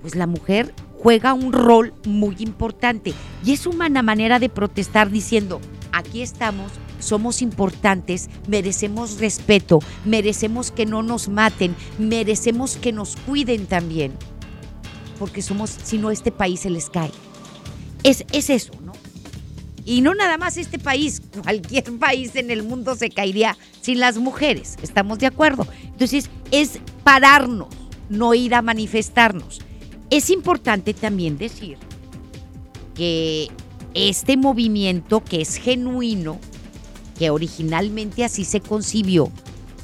pues la mujer juega un rol muy importante y es una manera de protestar diciendo, aquí estamos, somos importantes, merecemos respeto, merecemos que no nos maten, merecemos que nos cuiden también, porque somos, si no este país se les cae. Es, es eso. Y no nada más este país, *laughs* cualquier país en el mundo se caería sin las mujeres, ¿estamos de acuerdo? Entonces es pararnos, no ir a manifestarnos. Es importante también decir que este movimiento que es genuino, que originalmente así se concibió,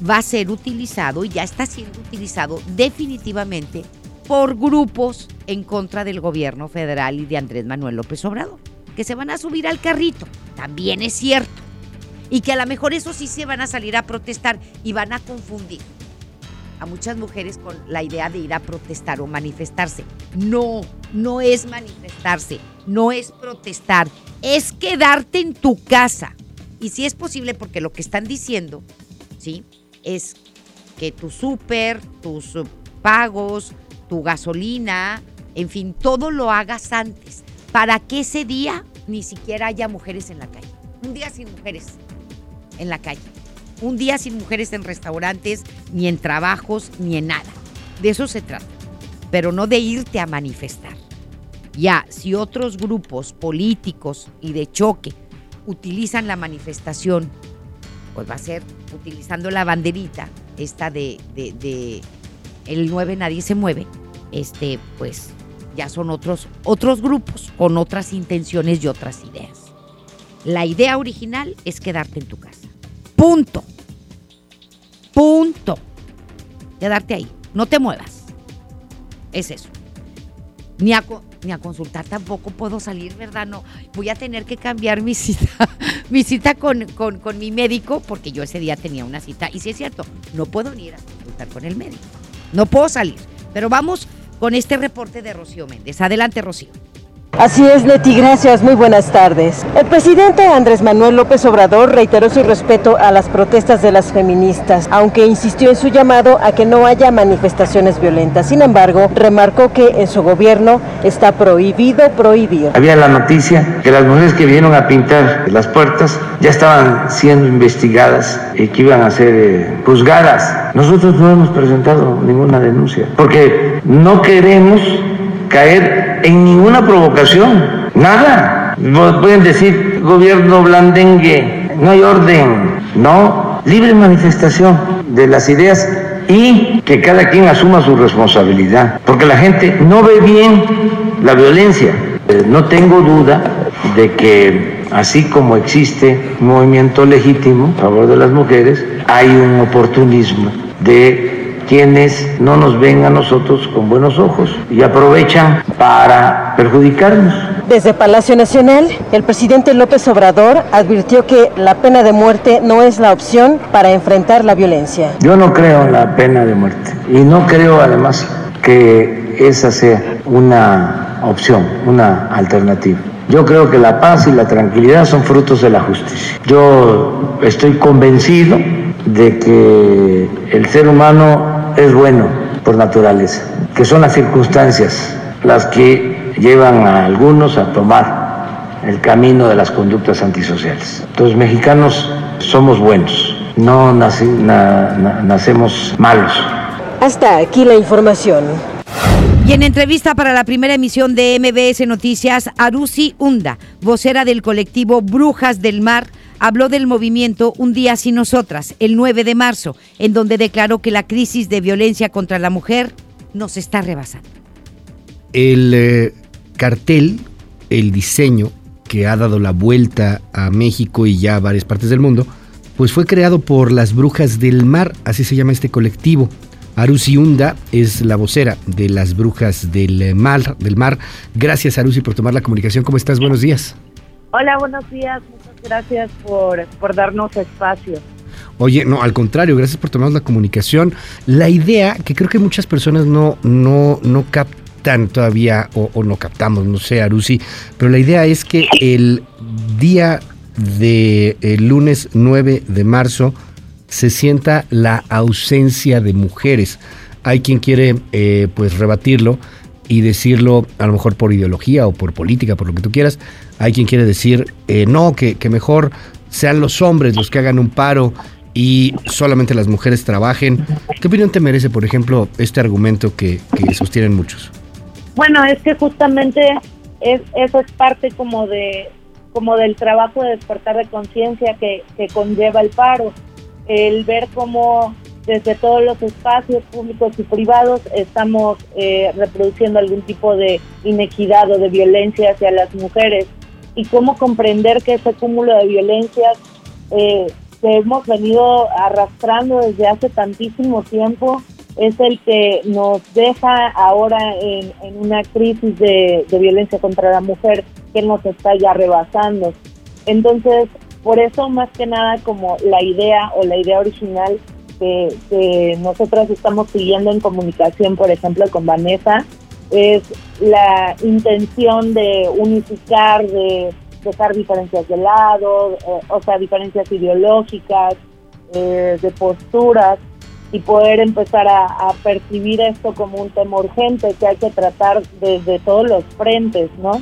va a ser utilizado y ya está siendo utilizado definitivamente por grupos en contra del gobierno federal y de Andrés Manuel López Obrador, que se van a subir al carrito, también es cierto, y que a lo mejor eso sí se van a salir a protestar y van a confundir a muchas mujeres con la idea de ir a protestar o manifestarse. No, no es manifestarse, no es protestar, es quedarte en tu casa. Y si es posible, porque lo que están diciendo, ¿sí? Es que tu súper, tus pagos, tu gasolina, en fin, todo lo hagas antes, para que ese día ni siquiera haya mujeres en la calle. Un día sin mujeres en la calle un día sin mujeres en restaurantes, ni en trabajos, ni en nada. De eso se trata, pero no de irte a manifestar. Ya, si otros grupos políticos y de choque utilizan la manifestación, pues va a ser utilizando la banderita, esta de, el 9 nadie se mueve, este, pues ya son otros, otros grupos con otras intenciones y otras ideas. La idea original es quedarte en tu casa. Punto. Punto. Quedarte ahí. No te muevas. Es eso. Ni a, ni a consultar tampoco puedo salir, ¿verdad? No. Voy a tener que cambiar mi cita, *laughs* mi cita con, con, con mi médico, porque yo ese día tenía una cita. Y si es cierto, no puedo ni ir a consultar con el médico. No puedo salir. Pero vamos con este reporte de Rocío Méndez. Adelante, Rocío. Así es, Leti, gracias, muy buenas tardes. El presidente Andrés Manuel López Obrador reiteró su respeto a las protestas de las feministas, aunque insistió en su llamado a que no haya manifestaciones violentas. Sin embargo, remarcó que en su gobierno está prohibido prohibir. Había la noticia que las mujeres que vinieron a pintar las puertas ya estaban siendo investigadas y que iban a ser eh, juzgadas. Nosotros no hemos presentado ninguna denuncia porque no queremos caer en ninguna provocación, nada. Pueden decir gobierno blandengue, no hay orden, no, libre manifestación de las ideas y que cada quien asuma su responsabilidad, porque la gente no ve bien la violencia. Eh, no tengo duda de que así como existe un movimiento legítimo a favor de las mujeres, hay un oportunismo de quienes no nos ven a nosotros con buenos ojos y aprovechan para perjudicarnos. Desde Palacio Nacional, el presidente López Obrador advirtió que la pena de muerte no es la opción para enfrentar la violencia. Yo no creo en la pena de muerte y no creo además que esa sea una opción, una alternativa. Yo creo que la paz y la tranquilidad son frutos de la justicia. Yo estoy convencido de que el ser humano es bueno por naturaleza, que son las circunstancias las que llevan a algunos a tomar el camino de las conductas antisociales. Entonces, mexicanos somos buenos, no nacemos malos. Hasta aquí la información. Y en entrevista para la primera emisión de MBS Noticias, Arusi Hunda, vocera del colectivo Brujas del Mar, habló del movimiento Un día sin nosotras, el 9 de marzo, en donde declaró que la crisis de violencia contra la mujer nos está rebasando. El eh, cartel, el diseño que ha dado la vuelta a México y ya a varias partes del mundo, pues fue creado por las Brujas del Mar, así se llama este colectivo. Arusi Hunda es la vocera de las Brujas del Mar, del Mar. Gracias, Arusi, por tomar la comunicación. ¿Cómo estás? Buenos días. Hola, buenos días. Muchas gracias por, por darnos espacio. Oye, no, al contrario, gracias por tomarnos la comunicación. La idea, que creo que muchas personas no, no, no captan todavía, o, no captamos, no sé, Arusi, pero la idea es que el día de el lunes 9 de marzo se sienta la ausencia de mujeres. Hay quien quiere eh, pues rebatirlo y decirlo a lo mejor por ideología o por política, por lo que tú quieras. Hay quien quiere decir eh, no, que, que mejor sean los hombres los que hagan un paro y solamente las mujeres trabajen. ¿Qué opinión te merece, por ejemplo, este argumento que, que sostienen muchos? Bueno, es que justamente es, eso es parte como de como del trabajo de despertar de conciencia que, que conlleva el paro el ver cómo desde todos los espacios públicos y privados estamos eh, reproduciendo algún tipo de inequidad o de violencia hacia las mujeres y cómo comprender que ese cúmulo de violencias eh, que hemos venido arrastrando desde hace tantísimo tiempo es el que nos deja ahora en, una crisis de, de violencia contra la mujer que nos está ya rebasando. Entonces, por eso, más que nada, como la idea o la idea original que, que nosotras estamos siguiendo en comunicación, por ejemplo, con Vanessa, es la intención de unificar, de dejar diferencias de lado, eh, o sea, diferencias ideológicas, eh, de posturas, y poder empezar a, a, percibir esto como un tema urgente que hay que tratar desde todos los frentes, ¿no?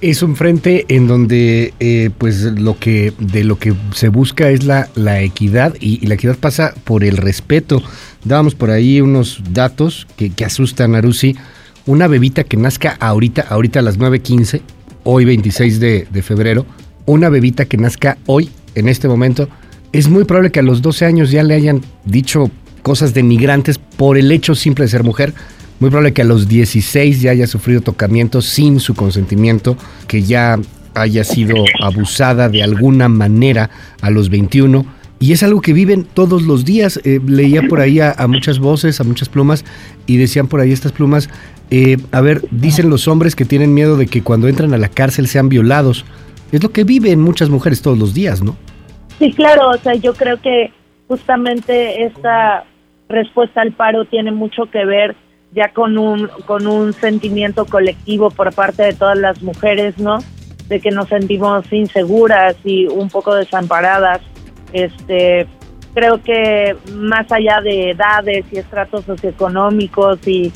Es un frente en donde eh, pues lo que de lo que se busca es la, la equidad y, la equidad pasa por el respeto. Dábamos por ahí unos datos que, que asustan a Rusi. Una bebita que nazca ahorita, ahorita a las 9.15, hoy 26 de, de febrero, una bebita que nazca hoy, en este momento, es muy probable que a los 12 años ya le hayan dicho cosas denigrantes por el hecho simple de ser mujer muy probable que a los 16 ya haya sufrido tocamiento sin su consentimiento, que ya haya sido abusada de alguna manera a los 21. Y es algo que viven todos los días. Eh, leía por ahí a, muchas voces, a muchas plumas, y decían por ahí estas plumas, eh, a ver, dicen los hombres que tienen miedo de que cuando entran a la cárcel sean violados. Es lo que viven muchas mujeres todos los días, ¿no? Sí, claro, o sea, yo creo que justamente esta respuesta al paro tiene mucho que ver ya con un, con un sentimiento colectivo por parte de todas las mujeres, ¿no? De que nos sentimos inseguras y un poco desamparadas. Este, creo que más allá de edades y estratos socioeconómicos y,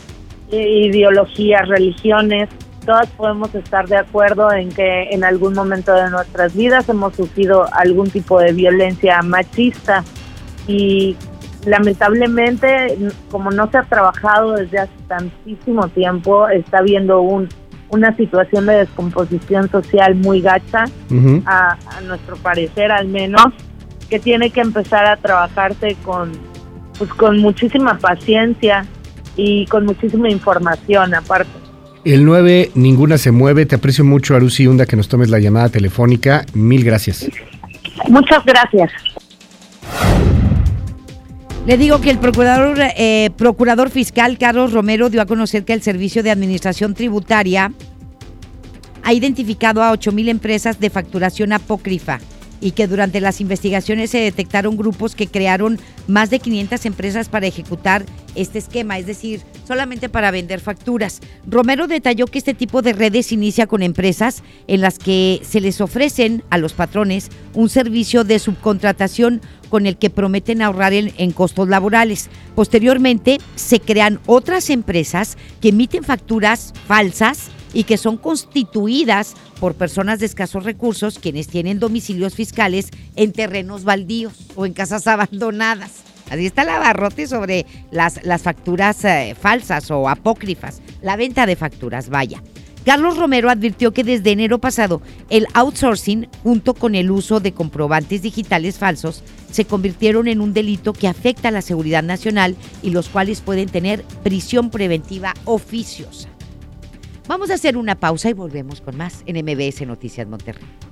ideologías, religiones, todas podemos estar de acuerdo en que en algún momento de nuestras vidas hemos sufrido algún tipo de violencia machista y lamentablemente, como no se ha trabajado desde hace tantísimo tiempo, está habiendo un, una situación de descomposición social muy gacha, a, nuestro parecer al menos, que tiene que empezar a trabajarse con, pues, con muchísima paciencia y con muchísima información aparte. El 9, ninguna se mueve. Te aprecio mucho, Arusi Hunda, que nos tomes la llamada telefónica. Mil gracias. Muchas gracias. Le digo que el procurador, eh, procurador fiscal Carlos Romero dio a conocer que el Servicio de Administración Tributaria ha identificado a 8.000 empresas de facturación apócrifa y que durante las investigaciones se detectaron grupos que crearon más de 500 empresas para ejecutar este esquema, es decir, solamente para vender facturas. Romero detalló que este tipo de redes inicia con empresas en las que se les ofrecen a los patrones un servicio de subcontratación con el que prometen ahorrar en, en, costos laborales. Posteriormente, se crean otras empresas que emiten facturas falsas y que son constituidas por personas de escasos recursos quienes tienen domicilios fiscales en terrenos baldíos o en casas *laughs* abandonadas. Así está el abarrote sobre las, las facturas eh, falsas o apócrifas, la venta de facturas, vaya. Carlos Romero advirtió que desde enero pasado el outsourcing, junto con el uso de comprobantes digitales falsos, se convirtieron en un delito que afecta a la seguridad nacional y los cuales pueden tener prisión preventiva oficiosa. Vamos a hacer una pausa y volvemos con más en MBS Noticias Monterrey.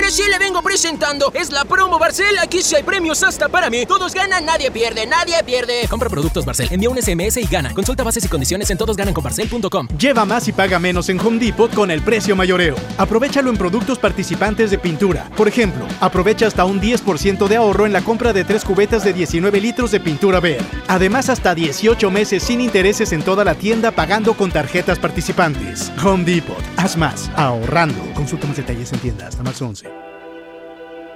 Mire, si le vengo presentando. Es la promo Barcel. Aquí sí hay premios hasta para mí. Todos ganan, nadie pierde, nadie pierde. Compra productos Barcel. Envía un SMS y gana. Consulta bases y condiciones en todosgananconbarcel.com. Lleva más y paga menos en Home Depot con el precio mayoreo. Aprovechalo en productos participantes de pintura. Por ejemplo, aprovecha hasta un 10% de ahorro en la compra de tres cubetas de 19 litros de pintura verde. Además, hasta 18 meses sin intereses en toda la tienda pagando con tarjetas participantes. Home Depot. Haz más. Ahorrando. Consulta más detalles en tienda hasta marzo 11.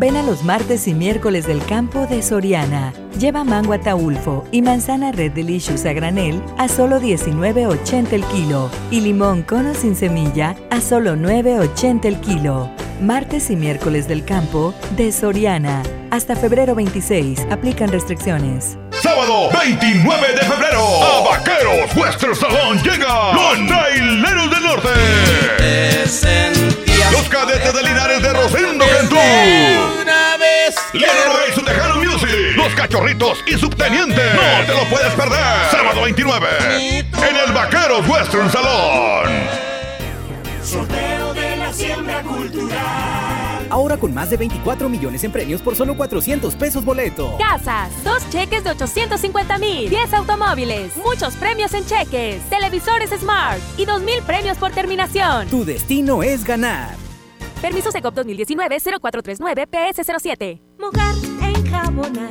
Ven a los martes y miércoles del campo de Soriana. Lleva mango ataulfo y manzana Red Delicious a granel a solo 19.80 el kilo y limón cono sin semilla a solo 9.80 el kilo. Martes y miércoles del campo de Soriana. Hasta febrero 26. Aplican restricciones. Sábado 29 de febrero, a Vaqueros Western Salón llega los Traileros del Norte. Cachorritos y subteniente. No te lo puedes perder. Sábado 29. En el Vaqueros Western Salón. Sorteo de la siembra cultural. Ahora con más de 24 millones en premios por solo 400 pesos boleto. Casas, dos cheques de 850 mil, 10 automóviles, muchos premios en cheques, televisores Smart y 2 mil premios por terminación. Tu destino es ganar. Permiso Secop 2019-0439-PS07. Mojar, enjabonar,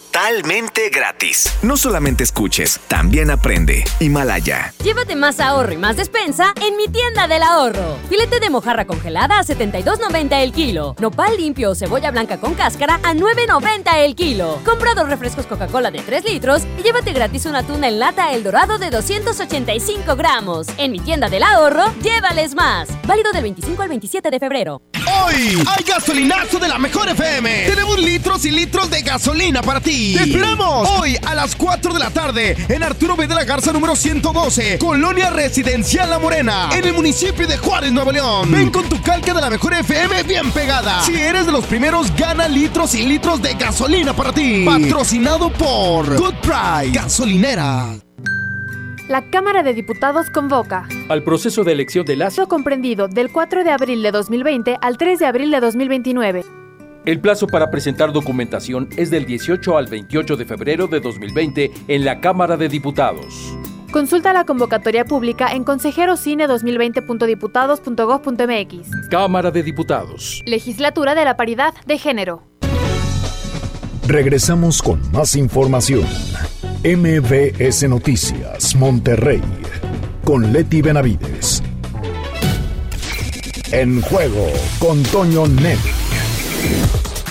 gratis. No solamente escuches, también aprende. Himalaya. Llévate más ahorro y más despensa en mi tienda del ahorro. Filete de mojarra congelada a 72.90 el kilo. Nopal limpio o cebolla blanca con cáscara a 9.90 el kilo. Compra dos refrescos Coca-Cola de 3 litros y llévate gratis una tuna en lata El Dorado de 285 gramos. En mi tienda del ahorro, llévales más. Válido del 25 al 27 de febrero. Hoy hay gasolinazo de la mejor FM. Tenemos litros y litros de gasolina para ti. ¡Te esperamos! Hoy a las 4 de la tarde en Arturo B. de la Garza número 112, Colonia Residencial La Morena, en el municipio de Juárez, Nuevo León. Ven con tu calca de la mejor FM bien pegada. Si eres de los primeros, gana litros y litros de gasolina para ti. Patrocinado por Good Price Gasolinera. La Cámara de Diputados convoca al proceso de elección de las comprendido del 4 de abril de 2020 al 3 de abril de 2029. El plazo para presentar documentación es del 18 al 28 de febrero de 2020 en la Cámara de Diputados. Consulta la convocatoria pública en consejerocine2020.diputados.gov.mx. Cámara de Diputados. Legislatura de la Paridad de Género. Regresamos con más información. MBS Noticias, Monterrey, con Leti Benavides. En juego con Toño Net.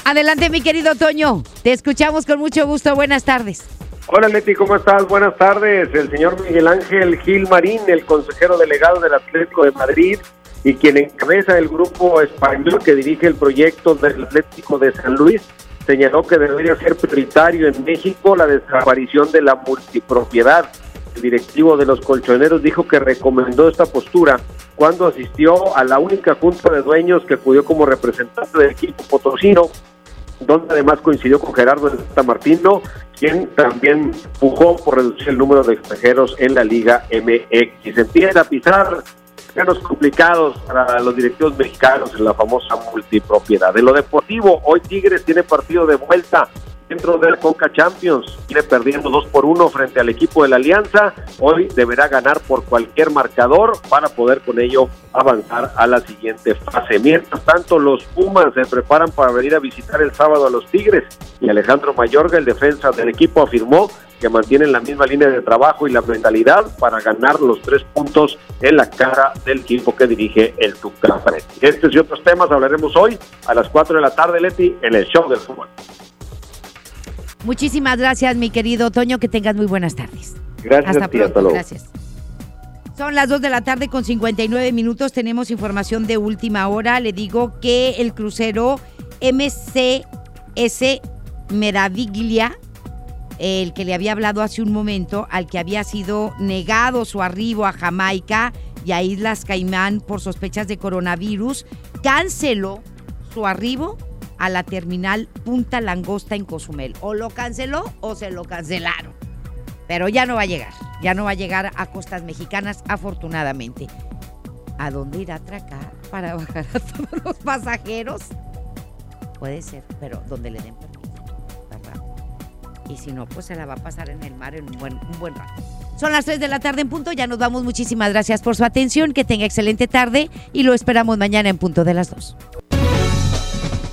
Adelante, mi querido Toño. Te escuchamos con mucho gusto. Buenas tardes. Hola Leti, ¿cómo estás? Buenas tardes. El señor Miguel Ángel Gil Marín, el consejero delegado del Atlético de Madrid y quien encabeza el grupo español que dirige el proyecto del Atlético de San Luis, señaló que debería ser prioritario en México la desaparición de la multipropiedad. El directivo de los colchoneros dijo que recomendó esta postura cuando asistió a la única junta de dueños que acudió como representante del equipo potosino, donde además coincidió con Gerardo Martino, quien también pujó por reducir el número de extranjeros en la Liga MX. Empieza a pisar menos complicados para los directivos mexicanos en la famosa multipropiedad. De lo deportivo, hoy Tigres tiene partido de vuelta dentro del Conca Champions. Viene perdiendo 2 por 1 frente al equipo de la Alianza. Hoy deberá ganar por cualquier marcador para poder con ello avanzar a la siguiente fase. Mientras tanto, los Pumas se preparan para venir a visitar el sábado a los Tigres y Alejandro Mayorga, el defensa del equipo, afirmó que mantienen la misma línea de trabajo y la mentalidad para ganar los tres puntos en la cara del equipo que dirige el Tuca Estos y otros temas hablaremos hoy a las 4 de la tarde, Leti, en el show del fútbol. Muchísimas gracias, mi querido Toño. Que tengas muy buenas tardes. Gracias hasta pronto. hasta luego. Gracias. Son las 2 de la tarde con 59 minutos. Tenemos información de última hora. Le digo que el crucero MCS Meraviglia, el que le había hablado hace un momento, al que había sido negado su arribo a Jamaica y a Islas Caimán por sospechas de coronavirus, canceló su arribo a la terminal Punta Langosta en Cozumel. O lo canceló o se lo cancelaron. Pero ya no va a llegar. Ya no va a llegar a costas mexicanas, afortunadamente. ¿A dónde irá a atracar para *laughs* bajar a todos los pasajeros? Puede ser, pero donde le den permiso, ¿verdad? Y si no, pues se la va a pasar en el mar en un buen, un buen rato. Son las 3 de la tarde en punto, ya nos vamos. Muchísimas gracias por su atención, que tenga excelente tarde y lo esperamos mañana en punto de las 2.